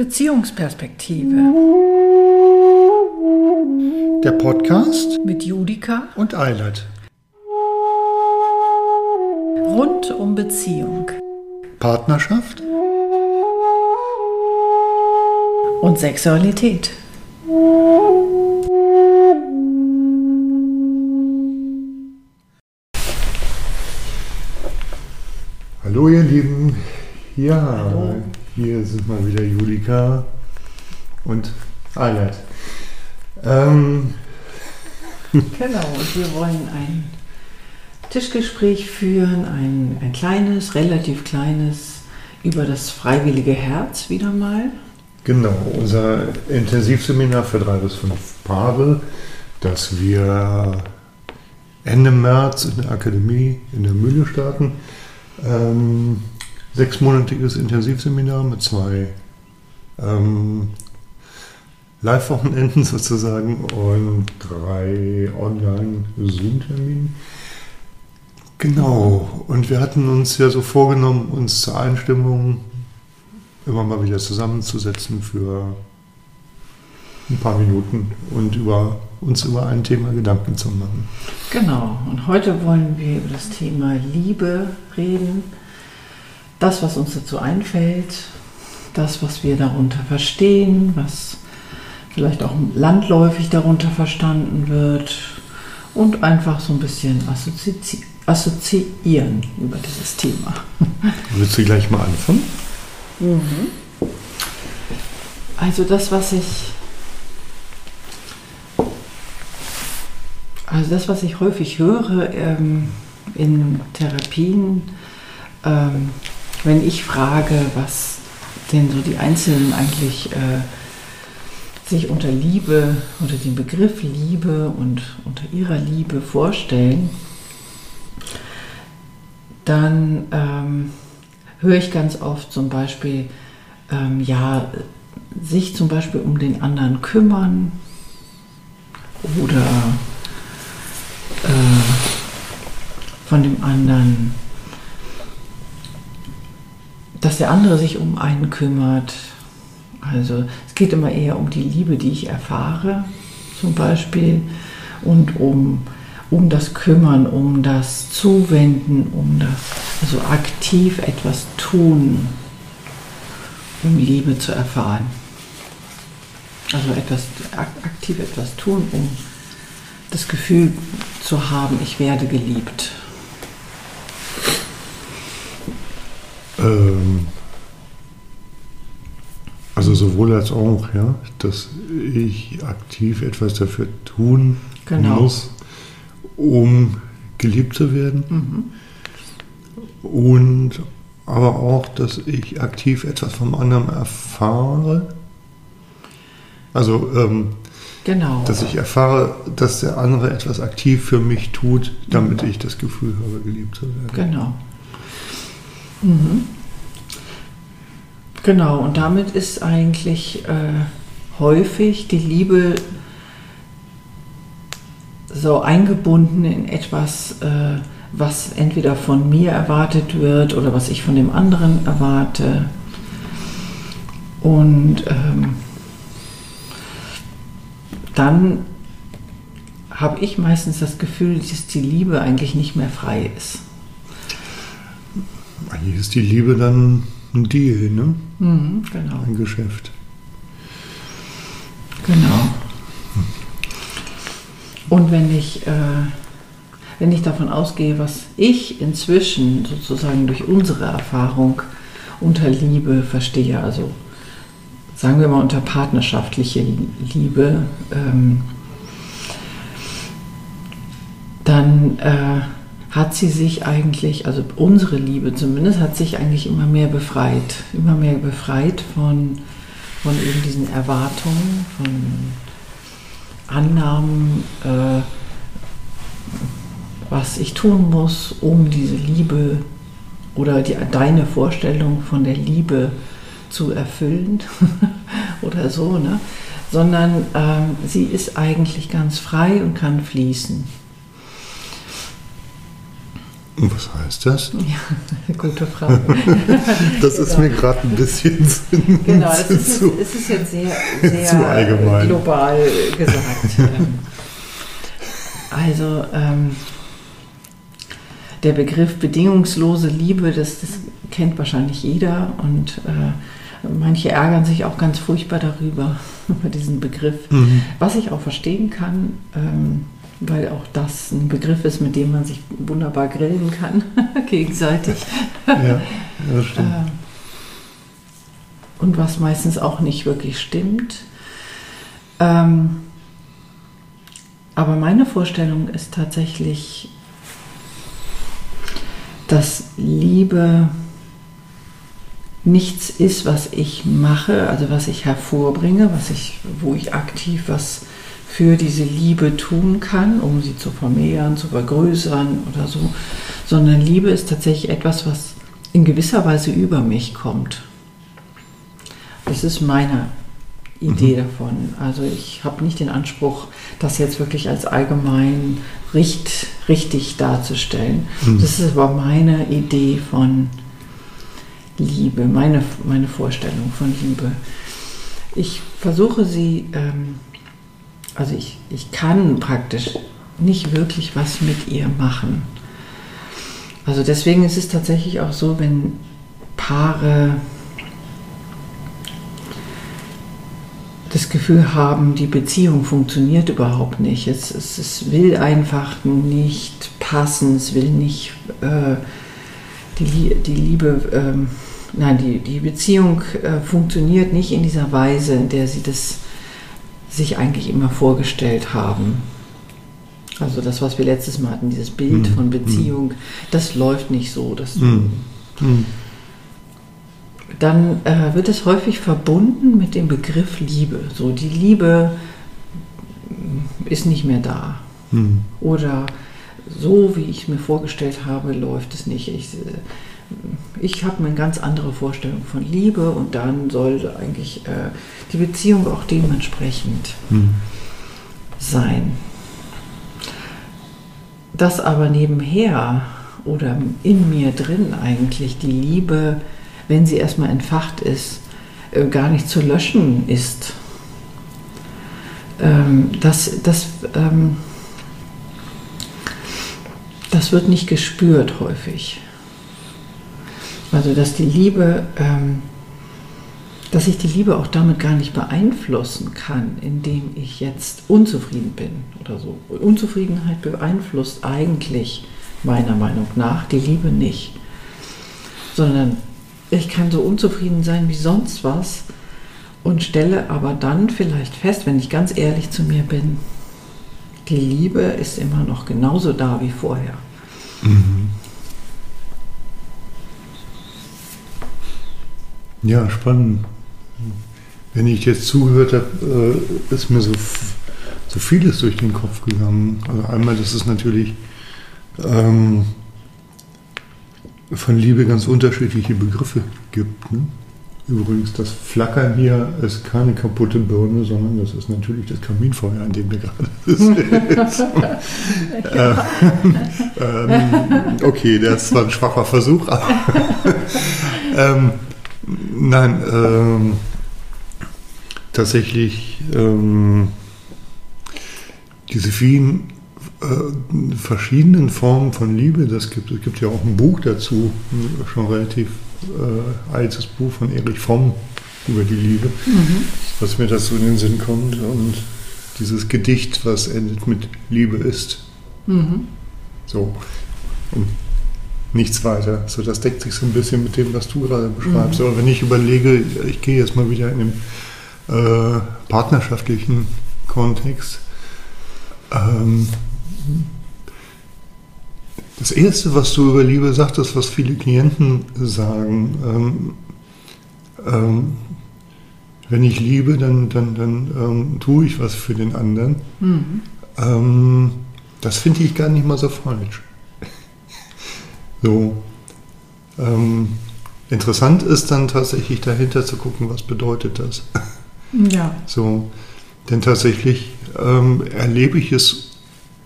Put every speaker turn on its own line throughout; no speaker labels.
Beziehungsperspektive.
Der Podcast
mit Judika
und Eilert.
Rund um Beziehung.
Partnerschaft
und Sexualität.
Hallo ihr Lieben, ja,
Hallo.
Hier sind mal wieder Julika und Eilert. Ähm,
Genau, und wir wollen ein Tischgespräch führen, ein, ein kleines, relativ kleines, über das freiwillige Herz wieder mal.
genau, unser Intensivseminar für drei bis fünf Paare, das wir Ende März in der Akademie in der Mühle starten. Ähm, sechsmonatiges Intensivseminar mit zwei ähm, Live-Wochenenden sozusagen und drei Online-Zoom-Terminen. Genau, und wir hatten uns ja so vorgenommen, uns zur Einstimmung immer mal wieder zusammenzusetzen für ein paar Minuten und über, uns über ein Thema Gedanken zu machen.
Genau, und heute wollen wir über das Thema Liebe reden. Das, was uns dazu einfällt, das, was wir darunter verstehen, was vielleicht auch landläufig darunter verstanden wird und einfach so ein bisschen assozi assoziieren über dieses Thema.
Willst du gleich mal anfangen?
Also das, was ich also das, was ich häufig höre ähm, in Therapien, ähm, wenn ich frage, was denn so die Einzelnen eigentlich äh, sich unter Liebe, unter dem Begriff Liebe und unter ihrer Liebe vorstellen, dann ähm, höre ich ganz oft zum Beispiel, ähm, ja, sich zum Beispiel um den anderen kümmern oder äh, von dem anderen, dass der andere sich um einen kümmert. Also es geht immer eher um die Liebe, die ich erfahre, zum Beispiel, und um, um das Kümmern, um das Zuwenden, um das, also aktiv etwas tun, um Liebe zu erfahren. Also etwas, ak- aktiv etwas tun, um das Gefühl zu haben, ich werde geliebt.
Ähm, also sowohl als auch, ja, dass ich aktiv etwas dafür tun
Genau.
muss, um geliebt zu werden.
Mhm.
Und aber auch, dass ich aktiv etwas vom anderen erfahre. Also, ähm,
Genau.
dass ich erfahre, dass der andere etwas aktiv für mich tut, damit ich das Gefühl habe, geliebt zu werden.
Genau. Mhm. Genau, und damit ist eigentlich äh, häufig die Liebe so eingebunden in etwas, äh, was entweder von mir erwartet wird oder was ich von dem anderen erwarte. Und ähm, dann habe ich meistens das Gefühl, dass die Liebe eigentlich nicht mehr frei ist.
Eigentlich ist die Liebe dann ein Deal, ne?
Mhm, genau.
ein Geschäft.
Genau. Und wenn ich, äh, wenn ich davon ausgehe, was ich inzwischen sozusagen durch unsere Erfahrung unter Liebe verstehe, also sagen wir mal unter partnerschaftliche Liebe, ähm, dann äh, hat sie sich eigentlich, also unsere Liebe zumindest, hat sich eigentlich immer mehr befreit, immer mehr befreit von, von eben diesen Erwartungen, von Annahmen, äh, was ich tun muss, um diese Liebe oder die, deine Vorstellung von der Liebe zu erfüllen oder so, ne? sondern ähm, sie ist eigentlich ganz frei und kann fließen.
Was heißt das?
Ja, gute Frage.
das ist mir gerade ein bisschen
Genau, es ist, zu, es ist jetzt sehr, sehr global gesagt. also ähm, der Begriff bedingungslose Liebe, das, das kennt wahrscheinlich jeder und äh, manche ärgern sich auch ganz furchtbar darüber, über diesen Begriff, mhm. was ich auch verstehen kann. Ähm, weil auch das ein Begriff ist, mit dem man sich wunderbar grillen kann, gegenseitig. Ja, das stimmt. Äh, und was meistens auch nicht wirklich stimmt. Ähm, aber meine Vorstellung ist tatsächlich, dass Liebe nichts ist, was ich mache, also was ich hervorbringe, was ich, wo ich aktiv was für diese Liebe tun kann, um sie zu vermehren, zu vergrößern oder so, sondern Liebe ist tatsächlich etwas, was in gewisser Weise über mich kommt. Das ist meine Idee mhm. davon. Also ich habe nicht den Anspruch, das jetzt wirklich als allgemein richt, richtig darzustellen. Mhm. Das ist aber meine Idee von Liebe, meine, meine Vorstellung von Liebe. Ich versuche sie ähm, also ich, ich kann praktisch nicht wirklich was mit ihr machen. Also deswegen ist es tatsächlich auch so, wenn Paare das Gefühl haben, die Beziehung funktioniert überhaupt nicht. Es, es, es will einfach nicht passen, es will nicht äh, die, die Liebe, äh, nein, die, die Beziehung äh, funktioniert nicht in dieser Weise, in der sie das sich eigentlich immer vorgestellt haben. Also das, was wir letztes Mal hatten, dieses Bild mhm. von Beziehung, mhm. das läuft nicht so. Das, mhm. Dann äh, wird es häufig verbunden mit dem Begriff Liebe. So, die Liebe ist nicht mehr da. Mhm. Oder so, wie ich es mir vorgestellt habe, läuft es nicht. Ich, äh, ich habe eine ganz andere Vorstellung von Liebe und dann soll eigentlich äh, die Beziehung auch dementsprechend hm. sein. Dass aber nebenher oder in mir drin eigentlich die Liebe, wenn sie erstmal entfacht ist, äh, gar nicht zu löschen ist. Ähm, das, das, ähm, das wird nicht gespürt häufig. Also dass die Liebe, ähm, dass ich die Liebe auch damit gar nicht beeinflussen kann, indem ich jetzt unzufrieden bin oder so. Unzufriedenheit beeinflusst eigentlich meiner Meinung nach die Liebe nicht, sondern ich kann so unzufrieden sein wie sonst was und stelle aber dann vielleicht fest, wenn ich ganz ehrlich zu mir bin, die Liebe ist immer noch genauso da wie vorher. Mhm.
Ja, spannend. Wenn ich jetzt zugehört habe, äh, ist mir so, so vieles durch den Kopf gegangen. Also einmal, dass es natürlich ähm, von Liebe ganz unterschiedliche Begriffe gibt. Ne? Übrigens, das Flackern hier ist keine kaputte Birne, sondern das ist natürlich das Kaminfeuer, an dem wir gerade sind. äh, ähm, okay, das war ein schwacher Versuch. ähm, Nein, ähm, tatsächlich ähm, diese vielen äh, verschiedenen Formen von Liebe, das gibt, es gibt ja auch ein Buch dazu, schon relativ äh, altes Buch von Erich Fromm über die Liebe, mhm. was mir dazu in den Sinn kommt und dieses Gedicht, was endet mit Liebe ist. Mhm. So. Und nichts weiter. So, das deckt sich so ein bisschen mit dem, was du gerade beschreibst. Mhm. Aber wenn ich überlege, ich gehe jetzt mal wieder in den äh, partnerschaftlichen Kontext. Ähm, das Erste, was du über Liebe sagtest, was viele Klienten sagen, ähm, ähm, wenn ich liebe, dann, dann, dann ähm, tue ich was für den anderen. Mhm. Ähm, das finde ich gar nicht mal so falsch. So. Ähm, interessant ist dann tatsächlich dahinter zu gucken, was bedeutet das.
Ja.
So. Denn tatsächlich ähm, erlebe ich es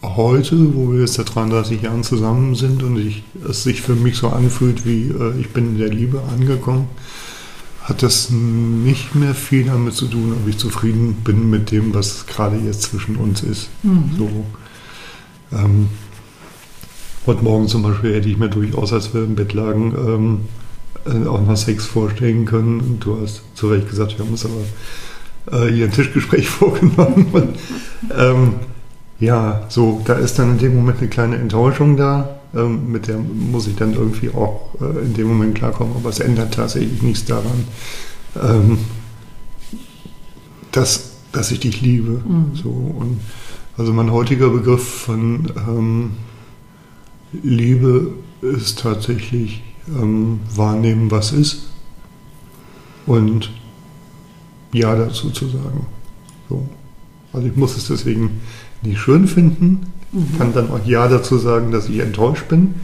heute, wo wir jetzt seit 33 Jahren zusammen sind und ich, es sich für mich so anfühlt, wie äh, ich bin in der Liebe angekommen, hat das nicht mehr viel damit zu tun, ob ich zufrieden bin mit dem, was gerade jetzt zwischen uns ist.
Mhm.
So, ähm, heute Morgen zum Beispiel hätte ich mir durchaus, als wir im Bett lagen, ähm, äh, auch noch Sex vorstellen können. Und du hast zu Recht gesagt, wir haben uns aber äh, hier ein Tischgespräch vorgenommen. Und, ähm, ja, so, da ist dann in dem Moment eine kleine Enttäuschung da. Ähm, mit der muss ich dann irgendwie auch äh, in dem Moment klarkommen. Aber es ändert tatsächlich nichts daran, ähm, dass, dass ich dich liebe.
Mhm.
So, und also mein heutiger Begriff von ähm, Liebe ist tatsächlich ähm, wahrnehmen, was ist und Ja dazu zu sagen. So. Also ich muss es deswegen nicht schön finden,
Mhm.
kann dann auch Ja dazu sagen, dass ich enttäuscht bin,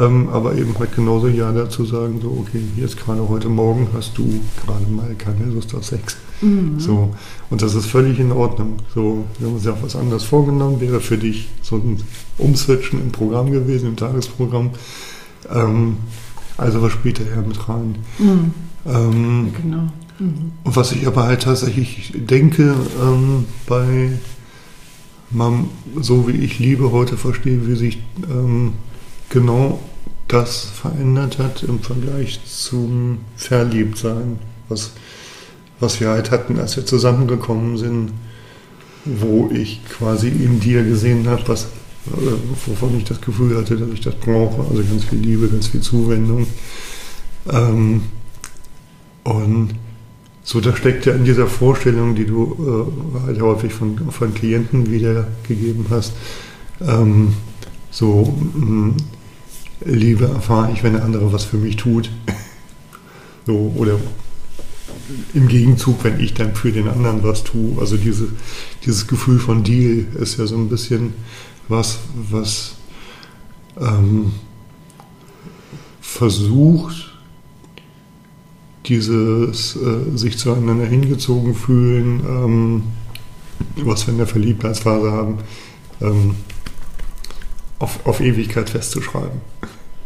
ähm, aber eben halt genauso Ja dazu sagen, so okay, jetzt gerade heute Morgen hast du gerade mal keine Lust auf Sex.
Mhm.
So, und das ist völlig in Ordnung. So, wir haben uns ja auch was anderes vorgenommen, wäre für dich so ein Umswitchen im Programm gewesen, im Tagesprogramm. Ähm, also was spielt daher mit rein?
Mhm.
Ähm,
Genau. Mhm.
und was ich aber halt tatsächlich denke, ähm, bei meinem, so wie ich Liebe heute verstehe, wie sich ähm, genau das verändert hat im Vergleich zum Verliebtsein, was, was wir halt hatten, als wir zusammengekommen sind, wo ich quasi in dir gesehen habe, was, äh, wovon ich das Gefühl hatte, dass ich das brauche, also ganz viel Liebe, ganz viel Zuwendung. Ähm, und so, da steckt ja in dieser Vorstellung, die du äh, halt häufig von, von Klienten wiedergegeben hast, ähm, so mh, Liebe erfahre ich, wenn der andere was für mich tut. so, oder im Gegenzug, wenn ich dann für den anderen was tue. Also diese, dieses Gefühl von Deal ist ja so ein bisschen was, was ähm, versucht, dieses äh, sich zueinander hingezogen fühlen, ähm, was wir in der Verliebtheitsphase haben, ähm, auf, auf Ewigkeit festzuschreiben.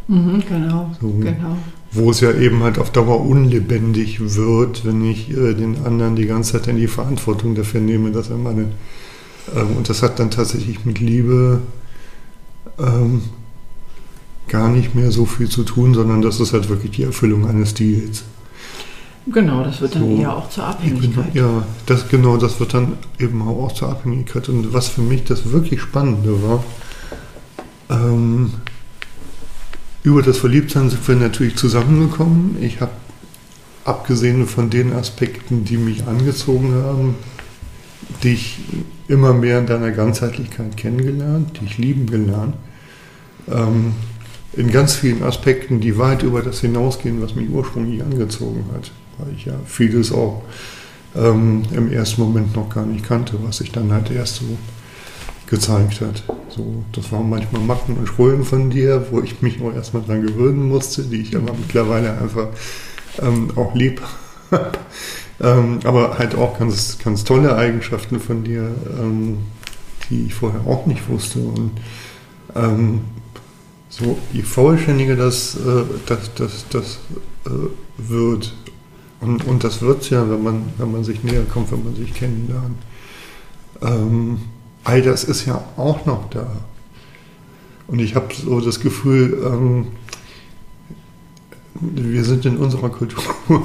Mhm, genau.
So.
genau.
Wo es ja eben halt auf Dauer unlebendig wird, wenn ich äh, den anderen die ganze Zeit in die Verantwortung dafür nehme, dass er meine. Ähm, und das hat dann tatsächlich mit Liebe ähm, gar nicht mehr so viel zu tun, sondern das ist halt wirklich die Erfüllung eines Deals.
Genau, das wird dann
So.
eher auch zur
Ich bin,
Abhängigkeit.
ja, das genau, das wird dann eben auch zur Abhängigkeit. Und was für mich das wirklich Spannende war, ähm, über das Verliebtsein sind wir natürlich zusammengekommen. Ich habe, abgesehen von den Aspekten, die mich angezogen haben, dich immer mehr in deiner Ganzheitlichkeit kennengelernt, dich lieben gelernt. Ähm, in ganz vielen Aspekten, die weit über das hinausgehen, was mich ursprünglich angezogen hat. Weil ich ja vieles auch ähm, im ersten Moment noch gar nicht kannte, was sich dann halt erst so gezeigt hat. So, das waren manchmal Macken und Schrullen von dir, wo ich mich auch erstmal dran gewöhnen musste, die ich aber mittlerweile einfach ähm, auch lieb habe. ähm, aber halt auch ganz, ganz tolle Eigenschaften von dir, ähm, die ich vorher auch nicht wusste. Und ähm, so, je vollständiger das, äh, das, das, das äh, wird, und, und das wird es ja, wenn man, wenn man sich näher kommt, wenn man sich kennenlernt. Ähm, all das ist ja auch noch da. Und ich habe so das Gefühl, ähm, wir sind in unserer Kultur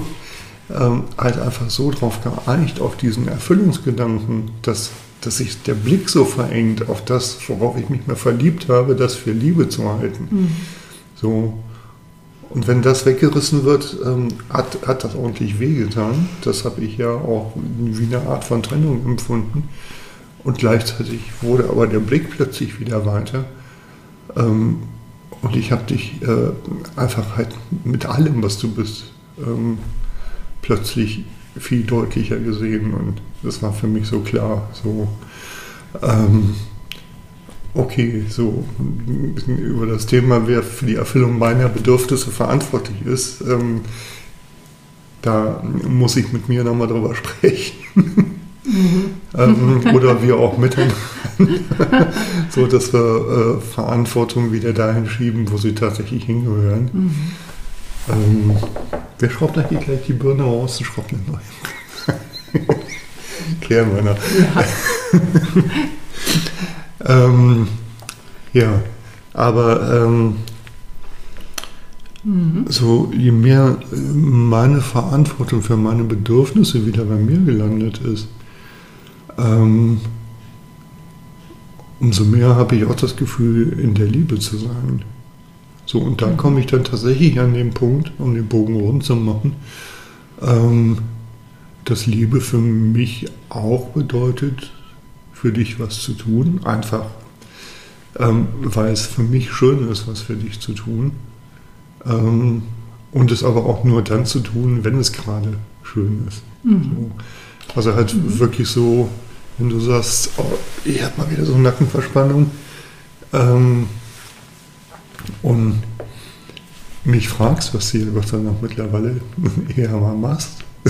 ähm, halt einfach so drauf geeinigt, auf diesen Erfüllungsgedanken, dass, dass sich der Blick so verengt auf das, worauf ich mich mal verliebt habe, das für Liebe zu halten.
Mhm.
So. Und wenn das weggerissen wird, ähm, hat, hat das ordentlich wehgetan. Das habe ich ja auch wie eine Art von Trennung empfunden. Und gleichzeitig wurde aber der Blick plötzlich wieder weiter. Ähm, und ich habe dich äh, einfach halt mit allem, was du bist, ähm, plötzlich viel deutlicher gesehen. Und das war für mich so klar. So, ähm, okay, so über das Thema, wer für die Erfüllung meiner Bedürfnisse verantwortlich ist, ähm, da muss ich mit mir nochmal drüber sprechen. Ähm, oder wir auch miteinander, so dass wir äh, Verantwortung wieder dahin schieben, wo sie tatsächlich hingehören. Mhm. Ähm, wer schraubt eigentlich gleich die Birne raus und schraubt eine neue? Klären wir noch. Ja, ähm, ja aber ähm, mhm. so je mehr meine Verantwortung für meine Bedürfnisse wieder bei mir gelandet ist, ähm, umso mehr habe ich auch das Gefühl, in der Liebe zu sein. So, und da mhm. komme ich dann tatsächlich an den Punkt, um den Bogen rund zu machen, ähm, dass Liebe für mich auch bedeutet, für dich was zu tun. Einfach, ähm, weil es für mich schön ist, was für dich zu tun. Ähm, und es aber auch nur dann zu tun, wenn es gerade schön ist. Mhm. So. Also halt mhm. wirklich so wenn du sagst, oh, ich habe mal wieder so eine Nackenverspannung ähm, und mich fragst, was du ja Gott sei Dank mittlerweile eher mal machst,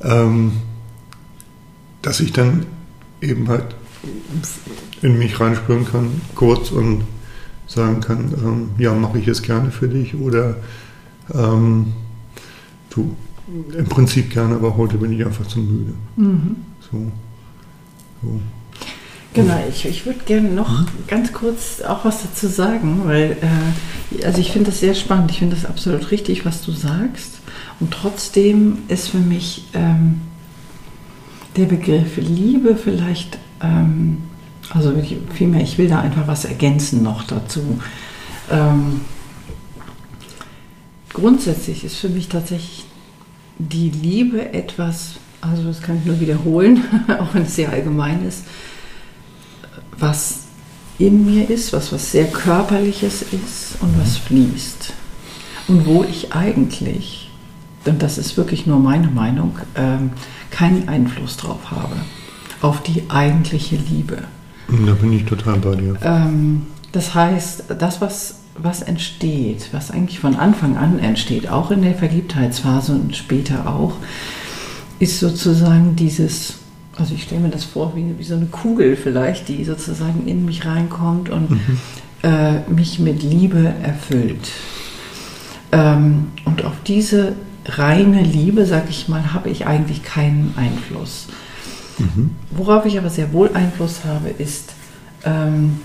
ähm, dass ich dann eben halt in mich reinspüren kann, kurz und sagen kann, ähm, ja, mache ich es gerne für dich oder ähm, du im Prinzip gerne, aber heute bin ich einfach zu müde. Mhm. So.
Genau, ich, ich würde gerne noch ganz kurz auch was dazu sagen, weil äh, also ich finde das sehr spannend. Ich finde das absolut richtig, was du sagst. Und trotzdem ist für mich ähm, der Begriff Liebe vielleicht, ähm, also ich, vielmehr, ich will da einfach was ergänzen noch dazu. Ähm, grundsätzlich ist für mich tatsächlich die Liebe etwas, also das kann ich nur wiederholen, auch wenn es sehr allgemein ist, was in mir ist, was was sehr körperliches ist und was fließt. Und wo ich eigentlich, und das ist wirklich nur meine Meinung, ähm, keinen Einfluss drauf habe, auf die eigentliche Liebe.
Da bin ich total bei dir.
Ähm, das heißt, das, was, was entsteht, was eigentlich von Anfang an entsteht, auch in der Verliebtheitsphase und später auch, ist sozusagen dieses, also ich stelle mir das vor wie, wie so eine Kugel vielleicht, die sozusagen in mich reinkommt und mhm. äh, mich mit Liebe erfüllt. Ähm, und auf diese reine Liebe, sag ich mal, habe ich eigentlich keinen Einfluss. Mhm. Worauf ich aber sehr wohl Einfluss habe, ist ähm,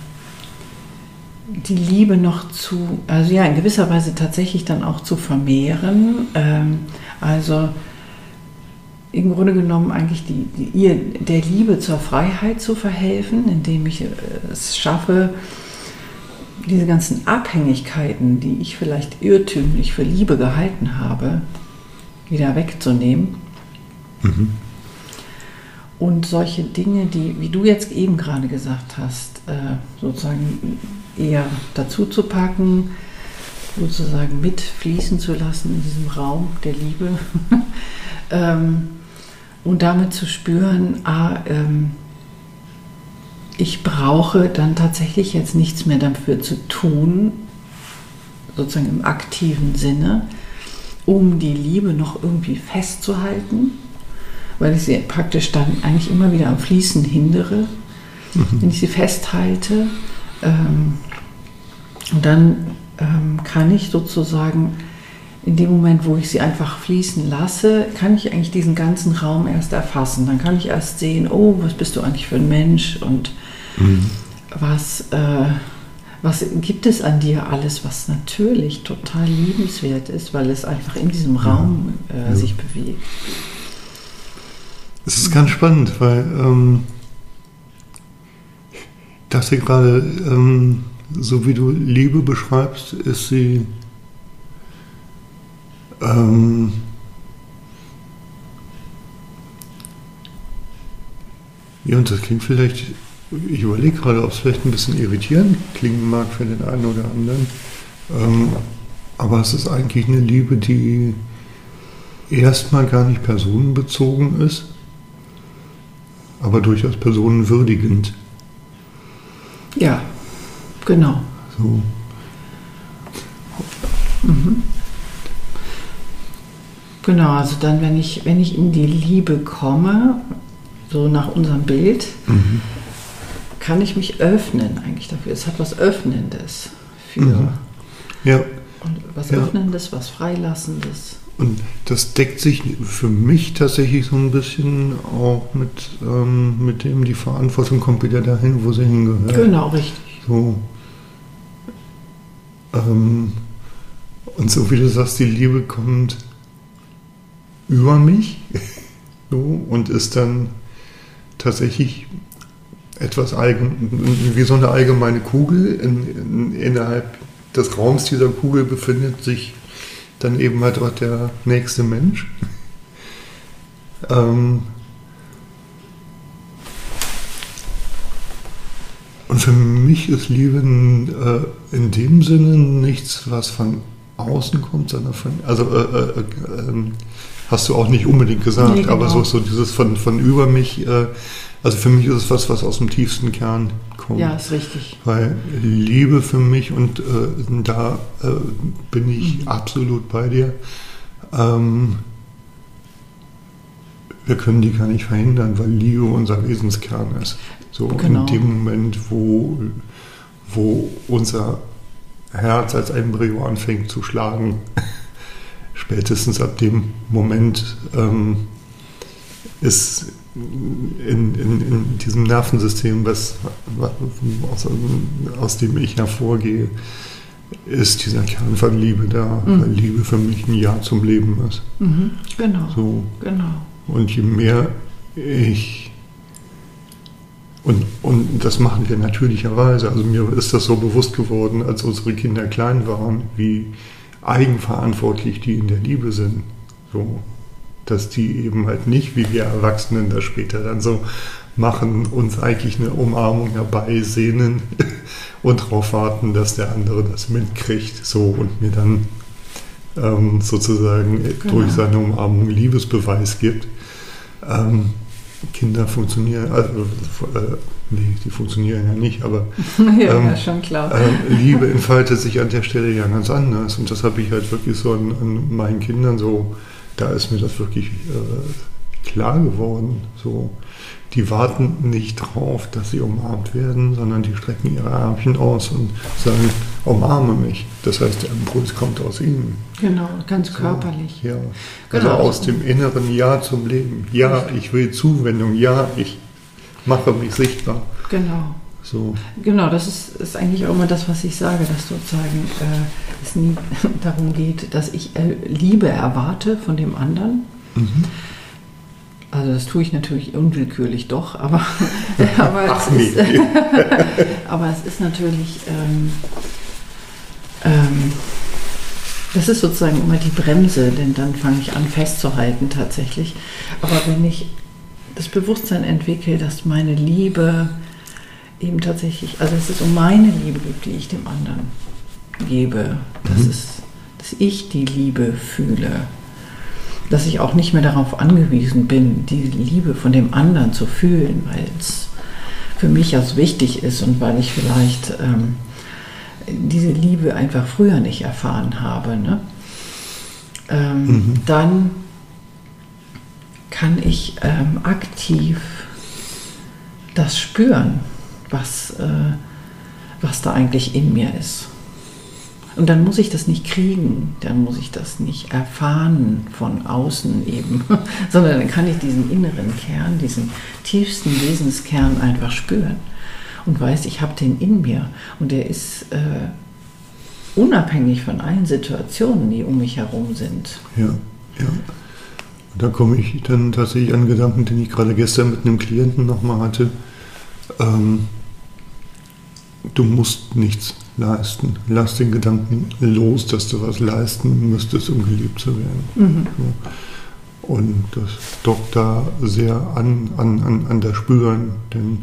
die Liebe noch zu, also ja, in gewisser Weise tatsächlich dann auch zu vermehren. Ähm, also im Grunde genommen eigentlich die, die, ihr der Liebe zur Freiheit zu verhelfen, indem ich äh, es schaffe, diese ganzen Abhängigkeiten, die ich vielleicht irrtümlich für Liebe gehalten habe, wieder wegzunehmen. Mhm. Und solche Dinge, die, wie du jetzt eben gerade gesagt hast, äh, sozusagen eher dazu zu packen, sozusagen mitfließen zu lassen in diesem Raum der Liebe. ähm, und damit zu spüren, ah, ähm, ich brauche dann tatsächlich jetzt nichts mehr dafür zu tun, sozusagen im aktiven Sinne, um die Liebe noch irgendwie festzuhalten, weil ich sie praktisch dann eigentlich immer wieder am Fließen hindere, mhm. wenn ich sie festhalte. Ähm, und dann ähm, kann ich sozusagen in dem Moment, wo ich sie einfach fließen lasse, kann ich eigentlich diesen ganzen Raum erst erfassen. Dann kann ich erst sehen, oh, was bist du eigentlich für ein Mensch und mhm. was, äh, was gibt es an dir alles, was natürlich total liebenswert ist, weil es einfach in diesem Raum äh, ja. sich bewegt.
Es ist ganz spannend, weil ähm, ich dachte gerade, ähm, so wie du Liebe beschreibst, ist sie ähm, ja, und das klingt vielleicht, ich überlege gerade, ob es vielleicht ein bisschen irritierend klingen mag für den einen oder anderen. Ähm, aber es ist eigentlich eine Liebe, die erstmal gar nicht personenbezogen ist, aber durchaus personenwürdigend.
Ja, genau. So. Mhm. Genau, also dann, wenn ich, wenn ich in die Liebe komme, so nach unserem Bild, mhm. kann ich mich öffnen eigentlich dafür. Es hat was Öffnendes für. Mhm.
Ja.
Und was ja. Öffnendes, was Freilassendes.
Und das deckt sich für mich tatsächlich so ein bisschen auch mit, ähm, mit dem, die Verantwortung kommt wieder dahin, wo sie hingehört.
Genau, richtig.
So. Ähm, und so wie du sagst, die Liebe kommt über mich so, und ist dann tatsächlich etwas wie so eine allgemeine Kugel. In, in, innerhalb des Raums dieser Kugel befindet sich dann eben halt auch der nächste Mensch. Ähm und für mich ist Liebe in, äh, in dem Sinne nichts, was von außen kommt, sondern von, also äh, äh, ähm, hast du auch nicht unbedingt gesagt, nee, genau. aber so, so dieses von, von über mich, äh, also für mich ist es was, was aus dem tiefsten Kern kommt.
Ja, ist richtig.
Weil Liebe für mich und äh, da äh, bin ich mhm. absolut bei dir. Ähm, wir können die gar nicht verhindern, weil Liebe unser Wesenskern ist. So genau. in dem Moment, wo, wo unser Herz als Embryo anfängt zu schlagen, spätestens ab dem Moment ähm, ist in, in, in, diesem Nervensystem, was, aus, aus, dem ich hervorgehe, ist dieser Kern von Liebe da, mhm. weil Liebe für mich ein Ja zum Leben ist.
Mhm. Genau. So. genau.
Und je mehr ich und, und das machen wir natürlicherweise. Also mir ist das so bewusst geworden, als unsere Kinder klein waren, wie eigenverantwortlich die in der Liebe sind. So, dass die eben halt nicht, wie wir Erwachsenen das später dann so machen, uns eigentlich eine Umarmung herbeisehnen und darauf warten, dass der andere das mitkriegt, so und mir dann ähm, sozusagen genau. durch seine Umarmung Liebesbeweis gibt. Ähm, Kinder funktionieren, also, äh, nee, die funktionieren ja nicht, aber
ja, ähm, schon klar.
Äh, Liebe entfaltet sich an der Stelle ja ganz anders. Und das habe ich halt wirklich so an, an, meinen Kindern so, da ist mir das wirklich äh, klar geworden. So, die warten nicht drauf, dass sie umarmt werden, sondern die strecken ihre Armchen aus und sagen, umarme mich. Das heißt, der Impuls kommt aus ihnen.
Genau, ganz körperlich.
So, ja. Also genau. aus dem inneren Ja zum Leben. Ja, ich will Zuwendung. Ja, ich mache mich sichtbar.
Genau.
So.
Genau, das ist, ist eigentlich auch immer das, was ich sage, dass sozusagen äh, es nie darum geht, dass ich äh, Liebe erwarte von dem anderen. Mhm also das tue ich natürlich unwillkürlich doch, aber, aber, Ach, es, ist, aber es ist natürlich, ähm, ähm, das ist sozusagen immer die Bremse, denn dann fange ich an festzuhalten tatsächlich. Aber wenn ich das Bewusstsein entwickle, dass meine Liebe eben tatsächlich, also dass es um meine Liebe geht, die ich dem anderen gebe, dass, mhm. es, dass ich die Liebe fühle dass ich auch nicht mehr darauf angewiesen bin, die Liebe von dem anderen zu fühlen, weil es für mich ja so wichtig ist und weil ich vielleicht ähm, diese Liebe einfach früher nicht erfahren habe. Ne? Ähm, mhm. Dann kann ich ähm, aktiv das spüren, was, äh, was da eigentlich in mir ist. Und dann muss ich das nicht kriegen, dann muss ich das nicht erfahren von außen eben, sondern dann kann ich diesen inneren Kern, diesen tiefsten Wesenskern einfach spüren und weiß, ich habe den in mir und der ist äh, unabhängig von allen Situationen, die um mich herum sind.
Ja, ja. Da komme ich dann tatsächlich an Gedanken, den ich gerade gestern mit einem Klienten nochmal hatte. Ähm, du musst nichts leisten. Lass den Gedanken los, dass du was leisten müsstest, um geliebt zu werden. Mhm. Und das dockt da sehr an, an, an, an das Spüren. Denn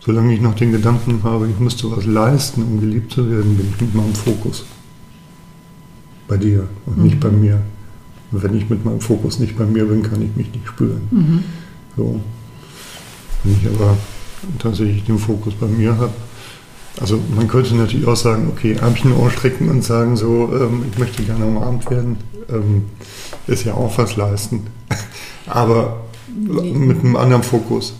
solange ich noch den Gedanken habe, ich müsste was leisten, um geliebt zu werden, bin ich mit meinem Fokus bei dir und mhm. nicht bei mir. Und wenn ich mit meinem Fokus nicht bei mir bin, kann ich mich nicht spüren. Mhm. So. Wenn ich aber tatsächlich den Fokus bei mir habe, also man könnte natürlich auch sagen, okay, Armchen ausstrecken und sagen so, ähm, ich möchte gerne umarmt werden, ähm, ist ja auch was leisten. Aber mit einem anderen Fokus.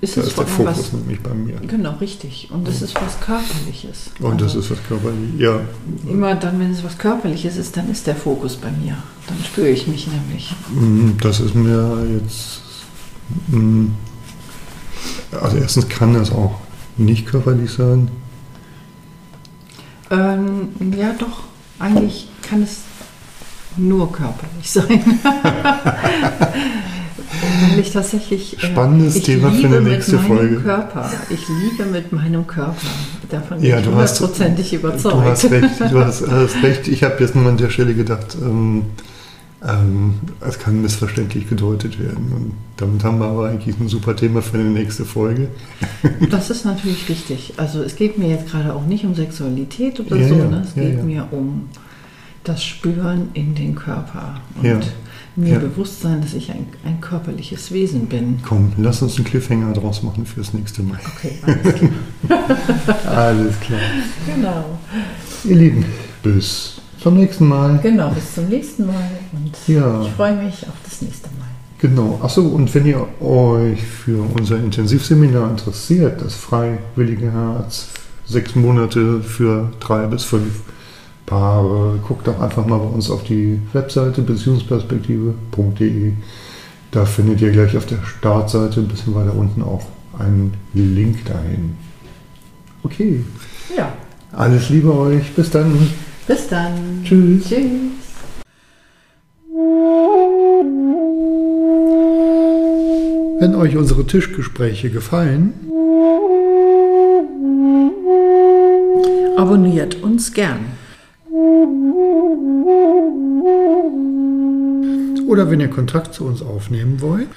Ist
Da
es
ist der Fokus nämlich bei mir.
was, genau, richtig. Und es ist was Körperliches.
Und das
Also
ist was körperlich. Ja,
Immer dann, wenn es was Körperliches ist, dann ist der Fokus bei mir. Dann spüre ich mich nämlich.
mm, das ist mir jetzt. mm, Also, erstens kann das auch nicht körperlich sein.
Ähm, ja, doch. Eigentlich kann es nur körperlich sein. Weil ich tatsächlich. äh,
Spannendes
ich
Thema für
liebe
eine nächste
mit meinem
Folge.
Körper. Ich liebe mit meinem Körper. Davon bin
Ja,
ich
du hast-
hundertprozentig überzeugt.
Du hast recht, du hast, hast recht. Ich habe jetzt nur an der Stelle gedacht, ähm, ähm, es kann missverständlich gedeutet werden. Und damit haben wir aber eigentlich ein super Thema für eine nächste Folge.
Das ist natürlich richtig. Also es geht mir jetzt gerade auch nicht um Sexualität oder
Ja,
so.
ja,
ne? Es
ja,
geht mir um das Spüren in den Körper und mir bewusst sein, dass ich ein, ein körperliches Wesen bin.
Komm, lass uns einen Cliffhanger draus machen fürs nächste Mal.
Okay, alles klar.
Alles klar.
genau.
Ihr Lieben, bis zum nächsten Mal.
Genau, bis zum nächsten Mal und
Ja.
ich freue mich auf das nächste Mal.
Genau. Achso, und wenn ihr euch für unser Intensivseminar interessiert, das Freiwillige Herz, sechs Monate für drei bis fünf Paare, guckt doch einfach mal bei uns auf die Webseite beziehungsperspektive.de. Da findet ihr gleich auf der Startseite ein bisschen weiter unten auch einen Link dahin. Okay,
Ja,
alles Liebe euch. Bis dann.
Bis dann.
Tschüss.
Tschüss.
Wenn euch unsere Tischgespräche gefallen,
Abonniert uns gern.
oder wenn ihr Kontakt zu uns aufnehmen wollt,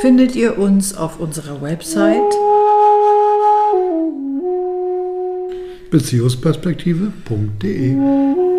Findet ihr uns auf unserer Website
beziehungsperspektive.de.